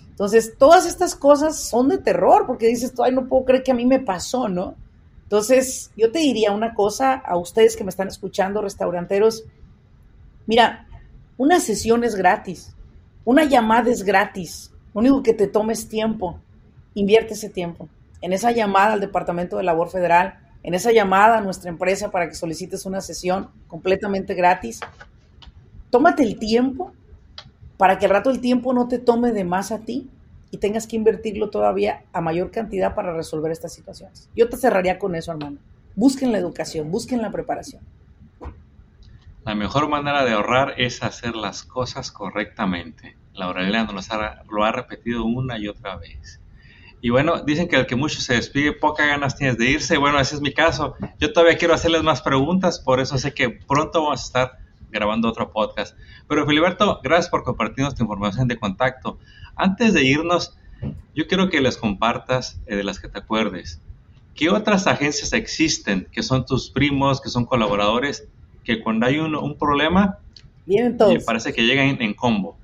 Speaker 2: Entonces, todas estas cosas son de terror porque dices tú, ay, no puedo creer que a mí me pasó, ¿no? Entonces, yo te diría una cosa a ustedes que me están escuchando, restauranteros. Mira, una sesión es gratis, una llamada es gratis. Lo único que te tomes tiempo, invierte ese tiempo. En esa llamada al Departamento de Labor Federal, en esa llamada a nuestra empresa para que solicites una sesión completamente gratis. Tómate el tiempo para que al rato el tiempo no te tome de más a ti y tengas que invertirlo todavía a mayor cantidad para resolver estas situaciones. Yo te cerraría con eso, hermano. Busquen la educación, busquen la preparación.
Speaker 1: La mejor manera de ahorrar es hacer las cosas correctamente. Laura Elena nos lo ha repetido una y otra vez. Y bueno, dicen que el que mucho se despide, poca ganas tienes de irse. Bueno, ese es mi caso. Yo todavía quiero hacerles más preguntas, por eso sé que pronto vamos a estar grabando otro podcast. Pero Filiberto, gracias por compartirnos tu información de contacto. Antes de irnos, yo quiero que les compartas eh, de las que te acuerdes. ¿Qué otras agencias existen que son tus primos, que son colaboradores, que cuando hay un, un problema,
Speaker 2: Vienen todos.
Speaker 1: me parece que llegan en combo?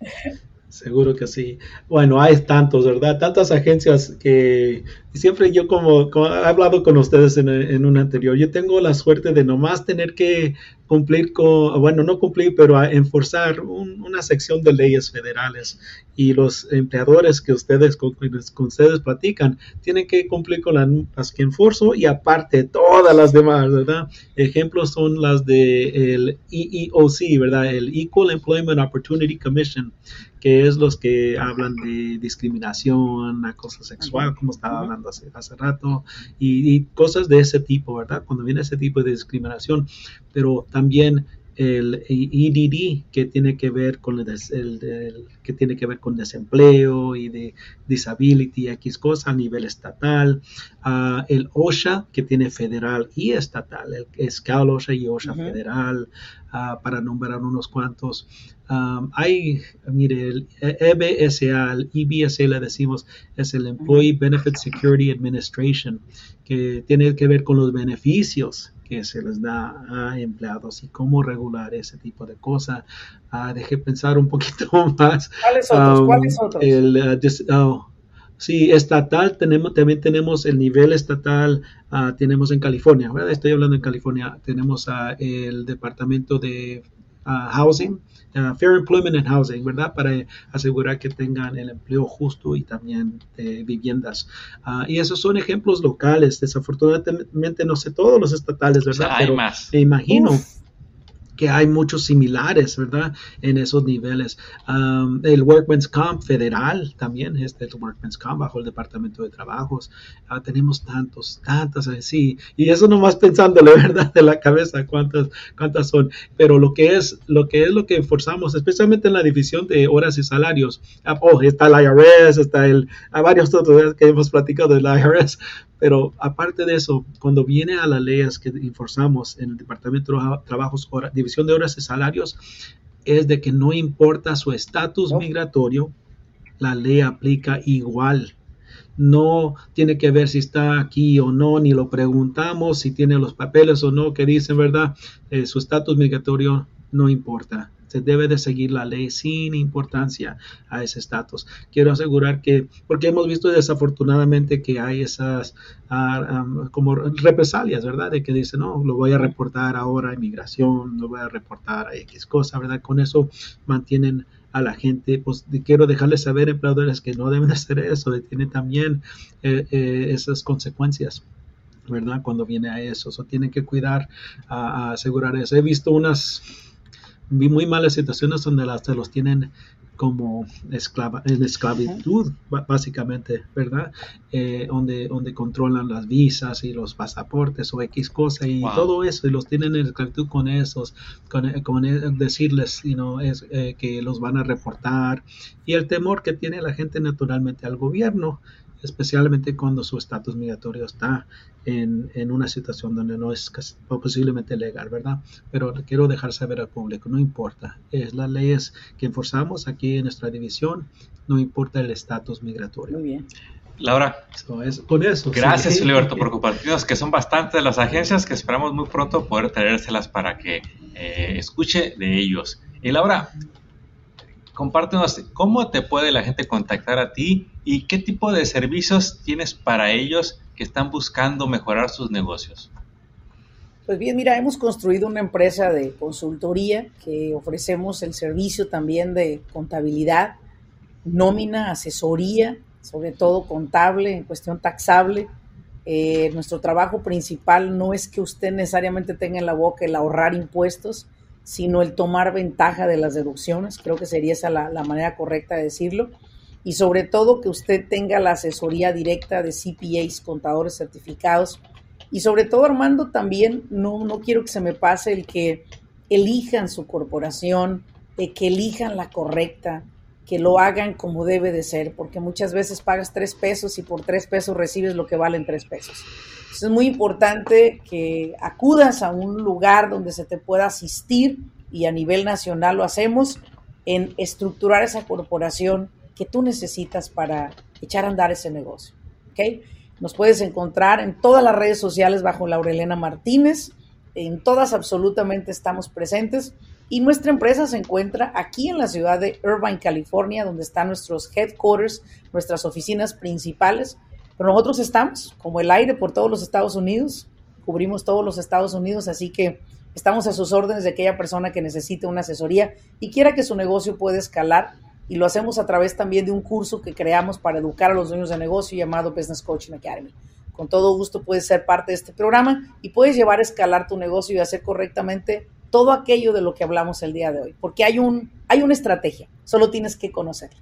Speaker 3: Seguro que sí. Bueno, hay tantos, ¿verdad? Tantas agencias que siempre yo como, he hablado con ustedes en, en, un anterior, yo tengo la suerte de nomás tener que cumplir con, bueno, no cumplir, pero a enforzar una sección de leyes federales y los empleadores que ustedes con, con ustedes platican tienen que cumplir con las que enforzo y aparte todas las demás, ¿verdad? Ejemplos son las de el EEOC, ¿verdad? El Equal Employment Opportunity Commission, que es los que hablan de discriminación, acoso sexual, como estaba hablando hace, hace rato, y, y, cosas de ese tipo, ¿verdad? Cuando viene ese tipo de discriminación, pero también el EDD que tiene que ver con el, el, el, que tiene que ver con desempleo y de disability X cosa a nivel estatal. Uh, el OSHA que tiene federal y estatal el SCAL OSHA y OSHA uh -huh. federal uh, para nombrar unos cuantos. Um, hay mire el EBSA el EBSA le decimos es el Employee Benefit Security Administration que tiene que ver con los beneficios que se les da a empleados y cómo regular ese tipo de cosas. Uh, deje pensar un poquito más.
Speaker 2: ¿Cuáles otros? Um, ¿Cuáles otros?
Speaker 3: El, uh, dis, oh, sí, estatal, tenemos, también tenemos el nivel estatal, uh, tenemos en California, ¿verdad? Estoy hablando en California, tenemos el departamento de housing, Uh, fair employment and housing, ¿verdad? Para asegurar que tengan el empleo justo y también de viviendas. Uh, y esos son ejemplos locales. Desafortunadamente no sé todos los estatales, ¿verdad?
Speaker 1: O sea, hay
Speaker 3: Pero
Speaker 1: más.
Speaker 3: me imagino. Uf que hay muchos similares, ¿verdad? En esos niveles. Um, el Workman's Comp federal también, este el Workman's Comp bajo el Departamento de Trabajos. Uh, tenemos tantos, tantas así. Y eso nomás pensándole, ¿verdad? De la cabeza, cuántas, cuántas son. Pero lo que es, lo que es lo que forzamos, especialmente en la división de horas y salarios. Uh, oh, está el IRS, está el, hay varios otros que hemos platicado del IRS, pero aparte de eso, cuando viene a las leyes que enforzamos en el Departamento de Trabajos, hora, División de Horas y Salarios, es de que no importa su estatus migratorio, la ley aplica igual. No tiene que ver si está aquí o no, ni lo preguntamos, si tiene los papeles o no, que dicen, ¿verdad? Eh, su estatus migratorio no importa se debe de seguir la ley sin importancia a ese estatus. Quiero asegurar que, porque hemos visto desafortunadamente que hay esas um, como represalias, ¿verdad? De que dicen, no, lo voy a reportar ahora a inmigración, lo voy a reportar a X cosa, ¿verdad? Con eso mantienen a la gente, pues quiero dejarles saber, empleadores, que no deben hacer eso, tiene también eh, eh, esas consecuencias. ¿verdad? Cuando viene a eso, o tienen que cuidar, a asegurar eso. He visto unas, vi muy malas situaciones donde las, se los tienen como esclava, en esclavitud, básicamente, ¿verdad? Eh, donde, donde controlan las visas y los pasaportes o X cosa y wow. todo eso, y los tienen en esclavitud con esos, con, con decirles you know, es, eh, que los van a reportar y el temor que tiene la gente naturalmente al gobierno especialmente cuando su estatus migratorio está en, en, una situación donde no es posiblemente legal, ¿verdad? Pero quiero dejar saber al público, no importa, es las leyes que enforzamos aquí en nuestra división, no importa el estatus migratorio.
Speaker 2: Muy bien.
Speaker 1: Laura,
Speaker 3: so, es, con eso.
Speaker 1: Gracias, sí. Filiberto, por compartirnos, que son bastantes las agencias que esperamos muy pronto poder traérselas para que eh, escuche de ellos. Y Laura, compártenos cómo te puede la gente contactar a ti y qué tipo de servicios tienes para ellos que están buscando mejorar sus negocios.
Speaker 2: Pues bien, mira, hemos construido una empresa de consultoría que ofrecemos el servicio también de contabilidad, nómina, asesoría, sobre todo contable, en cuestión taxable. Eh, nuestro trabajo principal no es que usted necesariamente tenga en la boca el ahorrar impuestos, sino el tomar ventaja de las deducciones. Creo que sería esa la, la manera correcta de decirlo. Y sobre todo que usted tenga la asesoría directa de CPAs, contadores certificados. Y sobre todo, Armando, también no, no quiero que se me pase el que elijan su corporación, de que elijan la correcta, que lo hagan como debe de ser, porque muchas veces pagas tres pesos y por tres pesos recibes lo que valen tres pesos. es muy importante que acudas a un lugar donde se te pueda asistir y a nivel nacional lo hacemos en estructurar esa corporación que tú necesitas para echar a andar ese negocio. ¿okay? Nos puedes encontrar en todas las redes sociales bajo Laurelena Martínez. En todas absolutamente estamos presentes. Y nuestra empresa se encuentra aquí en la ciudad de Irvine, California, donde están nuestros headquarters, nuestras oficinas principales. Pero nosotros estamos como el aire por todos los Estados Unidos, cubrimos todos los Estados Unidos, así que estamos a sus órdenes de aquella persona que necesite una asesoría y quiera que su negocio pueda escalar. Y lo hacemos a través también de un curso que creamos para educar a los dueños de negocio llamado Business Coaching Academy. Con todo gusto puedes ser parte de este programa y puedes llevar a escalar tu negocio y hacer correctamente todo aquello de lo que hablamos el día de hoy, porque hay, un, hay una estrategia, solo tienes que conocerla.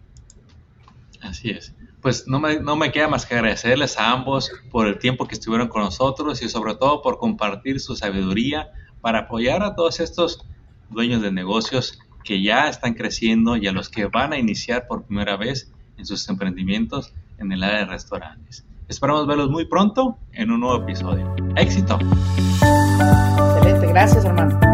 Speaker 1: Así es. Pues no me, no me queda más que agradecerles a ambos por el tiempo que estuvieron con nosotros y sobre todo por compartir su sabiduría para apoyar a todos estos dueños de negocios que ya están creciendo y a los que van a iniciar por primera vez en sus emprendimientos en el área de restaurantes. Esperamos verlos muy pronto en un nuevo episodio. ¡Éxito!
Speaker 2: Excelente, gracias hermano.